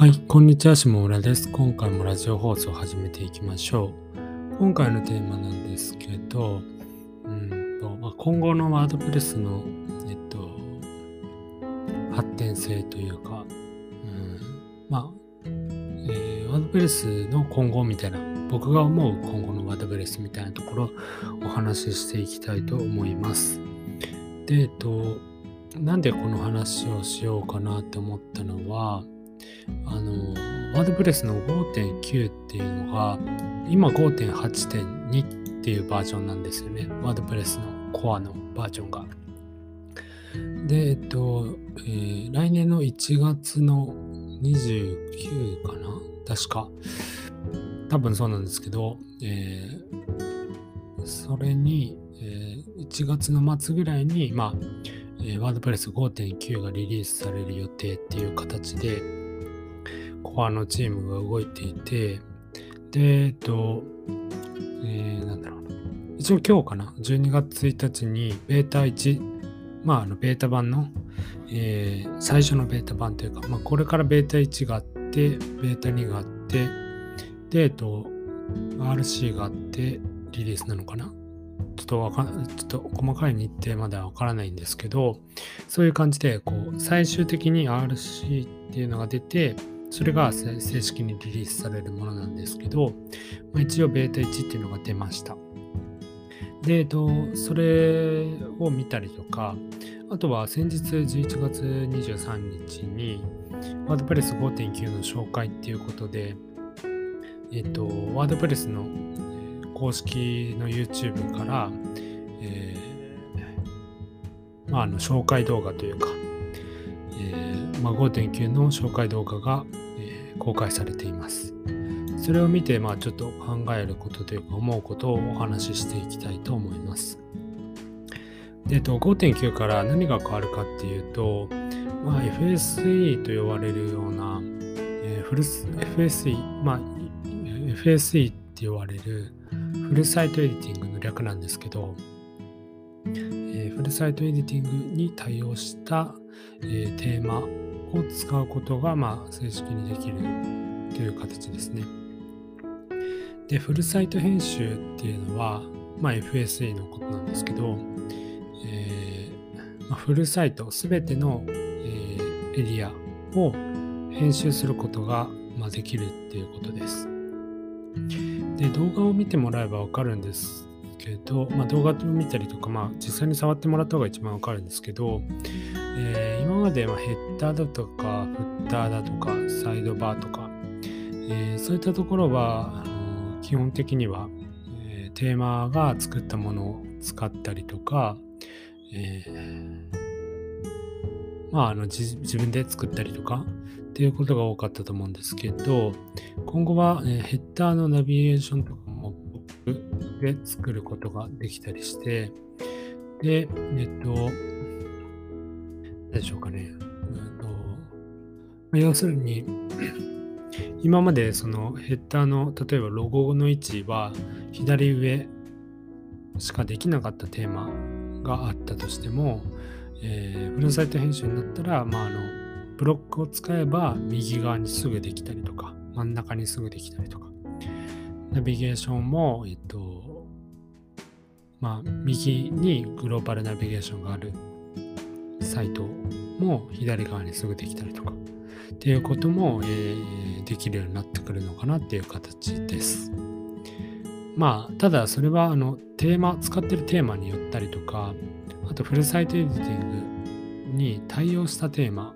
はい、こんにちは、下村です。今回もラジオ放送を始めていきましょう。今回のテーマなんですけど、うんとまあ、今後のワードプレスの、えっと、発展性というか、うん、まあ、えーワードプレスの今後みたいな、僕が思う今後のワードプレスみたいなところをお話ししていきたいと思います。で、えっと、なんでこの話をしようかなって思ったのは、あの、ワードプレスの5.9っていうのが、今5.8.2っていうバージョンなんですよね。ワードプレスのコアのバージョンが。で、えっと、えー来年の1月の29かな？確か。多分そうなんですけど、えーそれに、えー1月の末ぐらいに、まあ、え、ワードプレス5.9がリリースされる予定っていう形で、コアのチームが動いていて、で、えっと、えーなんだろう。一応今日かな、12月1日にベータ1、まあ、あの、ベータ版の、えー最初のベータ版というか、まあ、これからベータ1があって、ベータ2があって、で、えっと、RC があって、リリースなのかな？ちょっとわかちょっと細かい日程まではわからないんですけど、そういう感じで、こう、最終的に RC っていうのが出て、それが正式にリリースされるものなんですけど、まあ一応ベータ1っていうのが出ました。で、えっと、それを見たりとか、あとは先日11月23日に、ワードプレス5.9の紹介っていうことで、えっと、ワードプレスの公式の YouTube から、えーまあ、あの紹介動画というか、えーまあ、5.9の紹介動画が、公開されています。それを見て、まあ、ちょっと考えることというか思うことをお話ししていきたいと思います。で、えっと、5.9から何が変わるかっていうと、まあ、FSE と呼ばれるような、えーフル FSE、まあ、FSE って呼ばれるフルサイトエディティングの略なんですけど、えーフルサイトエディティングに対応した、えーテーマを使うことが、まあ、正式にできるという形ですね。で、フルサイト編集っていうのは、まあ、FSE のことなんですけど、えーまあ、フルサイトすべての、えーエリアを編集することが、まあ、できるっていうことです。で動画を見てもらえばわかるんですけど、まあ、動画を見たりとか、まあ、実際に触ってもらった方が一番わかるんですけど、えー今まではヘッダーだとかフッターだとかサイドバーとか、えーそういったところはあの基本的には、えーテーマが作ったものを使ったりとか、えまあ、あの自分で作ったりとかっていうことが多かったと思うんですけど今後は、えヘッダーのナビゲーションとかも僕で作ることができたりしてでえっとでしょうかね、うんと要するに 今までそのヘッダーの例えばロゴの位置は左上しかできなかったテーマがあったとしても、えーフルサイト編集になったら、まあ、あのブロックを使えば右側にすぐできたりとか真ん中にすぐできたりとか。ナビゲーションも、えっとまあ、右にグローバルナビゲーションがある。サイトも左側にすぐできたりとかっていうことも、えーできるようになってくるのかなっていう形です。まあ、ただそれはあのテーマ、使ってるテーマによったりとか、あとフルサイトエディティングに対応したテーマ、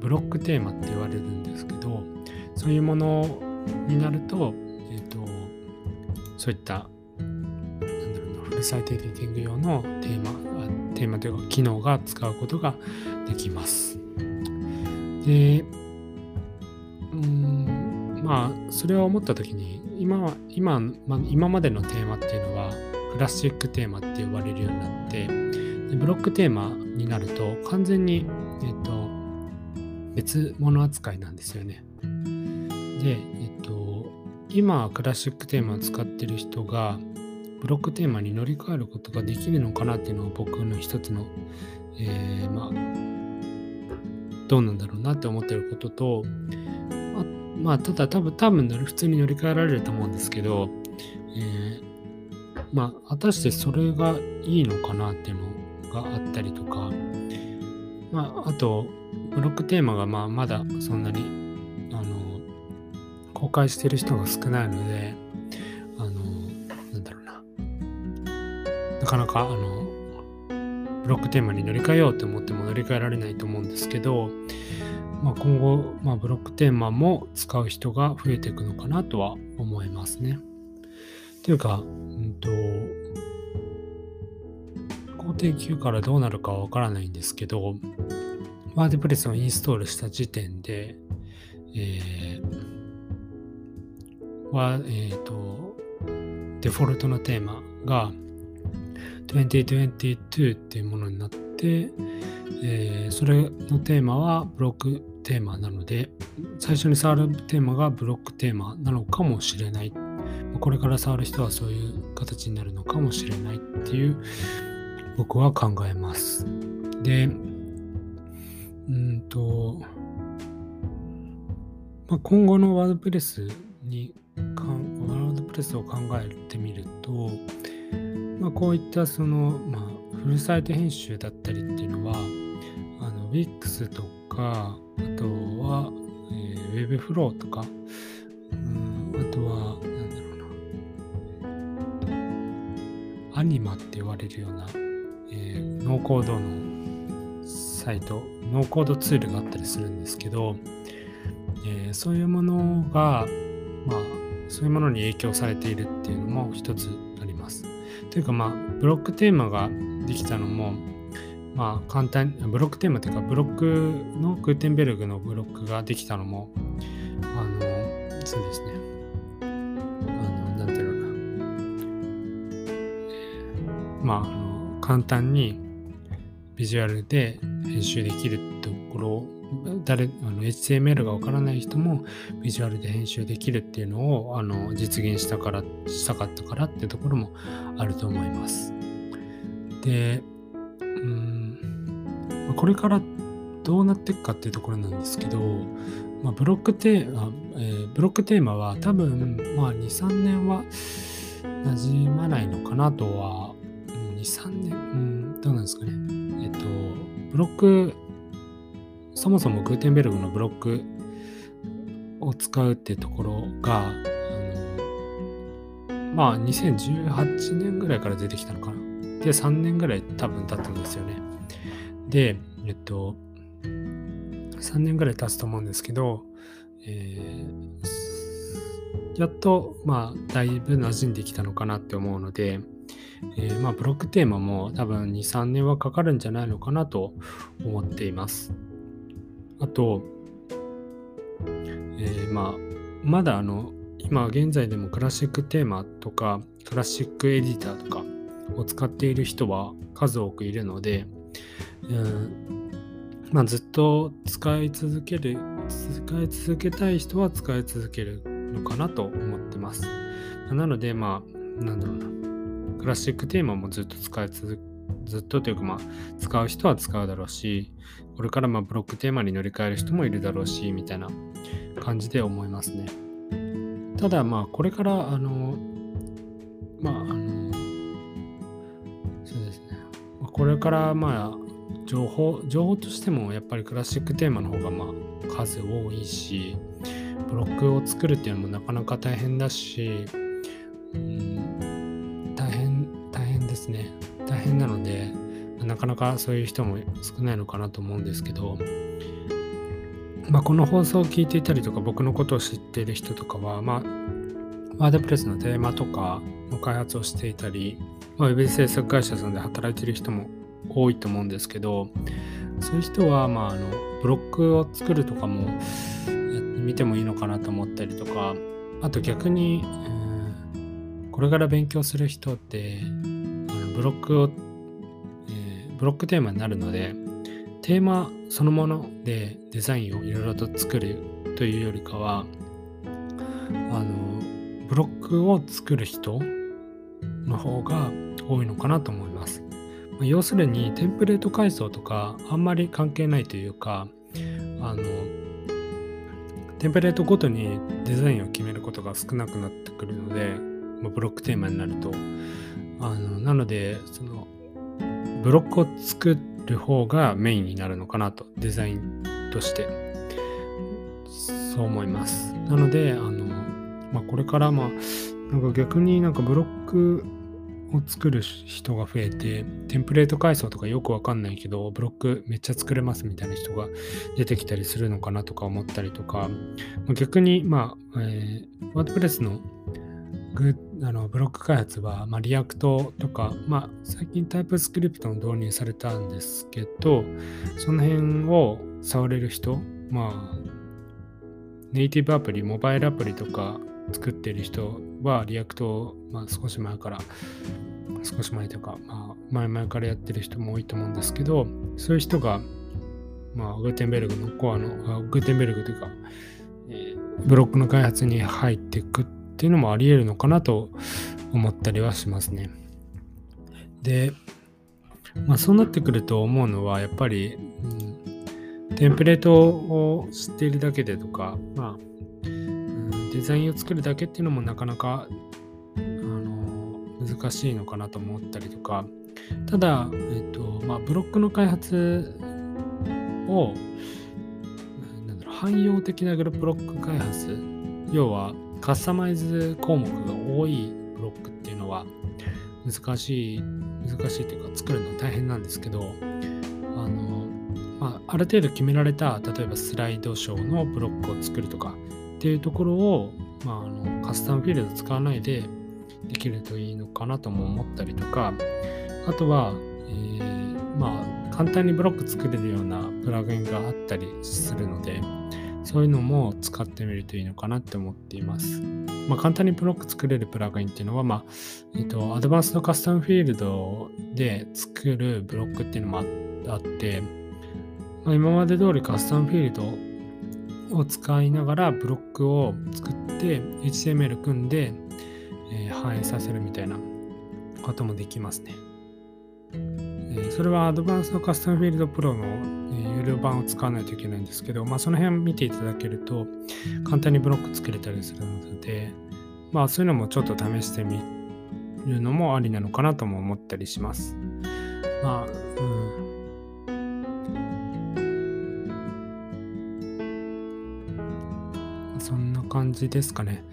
ブロックテーマって言われるんですけど、そういうものになると、えっ、と、そういった、なんだろうな、フルサイトエディティング用のテーマ、テーマというか機能が使うことができます。で、うんまあそれを思った時に今は今,、まあ、今までのテーマっていうのはクラシックテーマって呼ばれるようになってでブロックテーマになると完全に、えっと、別物扱いなんですよね。で、えっと、今クラシックテーマを使ってる人がブロックテーマに乗り換えることができるのかなっていうのが僕の一つの、えーまあ、どうなんだろうなって思ってることと、ままあ、ただ多分、多分普通に乗り換えられると思うんですけど、えー、まあ、果たしてそれがいいのかなっていうのがあったりとか、まあ、あと、ブロックテーマがまあまだそんなにあの公開してる人が少ないので、なかなか、あの、ブロックテーマに乗り換えようと思っても乗り換えられないと思うんですけど、まあ、今後、まあ、ブロックテーマも使う人が増えていくのかなとは思いますね。というか、うんと、工程級からどうなるかはわからないんですけど、ワードプレスをインストールした時点で、えー、は、えっ、ー、と、デフォルトのテーマが2022っていうものになって、えー、それのテーマはブロックテーマなので、最初に触るテーマがブロックテーマなのかもしれない。これから触る人はそういう形になるのかもしれないっていう僕は考えます。で、うんと、まあ、今後のワードプレスにワードプレスを考えてみると、まあ、こういったその、まあ、フルサイト編集だったりっていうのはあの Wix とかあとは、えー、Webflow とか、うん、あとはなんだろうなアニマって言われるような、えー、ノーコードのサイトノーコードツールがあったりするんですけど、えー、そういうものが、まあ、そういうものに影響されているっていうのも一つあります。というか、まあ、ブロックテーマができたのも、まあ、簡単、ブロックテーマというか、ブロックのグーテンベルグのブロックができたのも、あの、そうですね。あの、なんていうのかな。まあ、あの簡単にビジュアルで編集できるところ誰あの HTML がわからない人もビジュアルで編集できるっていうのをあの実現したからしたかったからっていうところもあると思います。で、うん、これからどうなっていくかっていうところなんですけど、まあ、ブロックテーマ、えー、ブロックテーマは多分、まあ、2、3年は馴染まないのかなとは、2、3年、うん、どうなんですかね。えっと、ブロックそもそもグーテンベルグのブロックを使うってところが、あのまあ2018年ぐらいから出てきたのかな。で、3年ぐらい多分経ったんですよね。で、えっと、3年ぐらい経つと思うんですけど、えー、やっと、まあ、だいぶ馴染んできたのかなって思うので、えー、まあ、ブロックテーマも多分2、3年はかかるんじゃないのかなと思っています。あと、えー、まあ、まだあの、今現在でもクラシックテーマとか、クラシックエディターとかを使っている人は数多くいるので、うんまあ、ずっと使い続ける、使い続けたい人は使い続けるのかなと思ってます。なので、まあ、なんだろうな。クラシックテーマもずっと使い続けずっとというかまあ使う人は使うだろうしこれからまあブロックテーマに乗り換える人もいるだろうしみたいな感じで思いますね。ただまあこれからあのまああのそうですね。これからまあ情報情報としてもやっぱりクラシックテーマの方がまあ数多いしブロックを作るっていうのもなかなか大変だし、うん、大変大変ですね。大変なので、なかなかそういう人も少ないのかなと思うんですけど、まあ、この放送を聞いていたりとか、僕のことを知っている人とかは、まあ、ワードプレスのテーマとかの開発をしていたり、まあ、ウェブ制作会社さんで働いている人も多いと思うんですけど、そういう人は、まあ、あのブロックを作るとかもやってもいいのかなと思ったりとか、あと逆に、これから勉強する人って、ブロックを、ブロックテーマになるので、テーマそのものでデザインをいろいろと作るというよりかは、あの、ブロックを作る人の方が多いのかなと思います。要するにテンプレート階層とかあんまり関係ないというか、あのテンプレートごとにデザインを決めることが少なくなってくるので、ま、ブロックテーマになるとあのなのでそのブロックを作る方がメインになるのかなとデザインとして。そう思います。なのであの、まあ、これからまあなんか逆になんかブロックを作る人が増えて、テンプレート階層とかよくわかんないけど、ブロックめっちゃ作れますみたいな人が出てきたりするのかなとか思ったりとか、逆に、まあ、えー、 WordPress のグあのブロック開発は、まあ、 React とか、まあ、最近 TypeScript も導入されたんですけど、その辺を触れる人、まあ、ネイティブアプリ、モバイルアプリとか作ってる人は React を、まあ、少し前から少し前とか、まあ、前々からやってる人も多いと思うんですけどそういう人が、まあ、 Gutenberg のコアの Gutenberg というか、ブロックの開発に入っていくっていうのもあり得るのかなと思ったりはしますね。で、まあ、そうなってくると思うのはやっぱり、うん、テンプレートを知っているだけでとか、まあデザインを作るだけっていうのもなかなかあの難しいのかなと思ったりとかただ、えっとまあ、ブロックの開発を汎用的なブロック開発要はカスタマイズ項目が多いブロックっていうのは難しい難しいというか作るの大変なんですけどあの、まあ、ある程度決められた例えばスライドショーのブロックを作るとかっていうところを、まあ、あのカスタムフィールド使わないでできるといいのかなとも思ったりとかあとは、えー、まあ簡単にブロック作れるようなプラグインがあったりするのでそういうのも使ってみるといいのかなって思っています。まあ、簡単にブロック作れるプラグインっていうのは、まあ、えっ、と、アドバンスのカスタムフィールドで作るブロックっていうのもあって、まあ、今まで通りカスタムフィールドを使いながらブロックを作って HTML 組んで、えー、反映させるみたいなこともできますね。え、それはアドバンスのカスタムフィールドプロの、有料版を使わないといけないんですけど、まあ、その辺見ていただけると簡単にブロック作れたりするので、まあそういうのもちょっと試してみるのもありなのかなとも思ったりします。まあ、うんそんな感じですかね。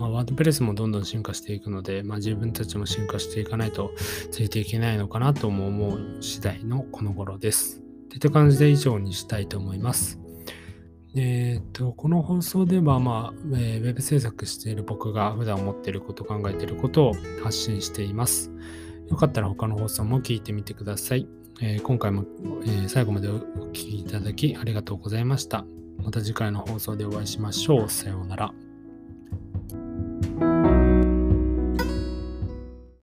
まあ、ワードプレスもどんどん進化していくので、まあ、自分たちも進化していかないとついていけないのかなとも思う次第のこの頃です。といった感じで以上にしたいと思います。えっ、と、この放送では、まあ、えー、ウェブ制作している僕が普段思っていること、考えていることを発信しています。よかったら他の放送も聞いてみてください。えー、今回も、えー、最後までお聴きいただきありがとうございました。また次回の放送でお会いしましょう。さようなら。Thank you.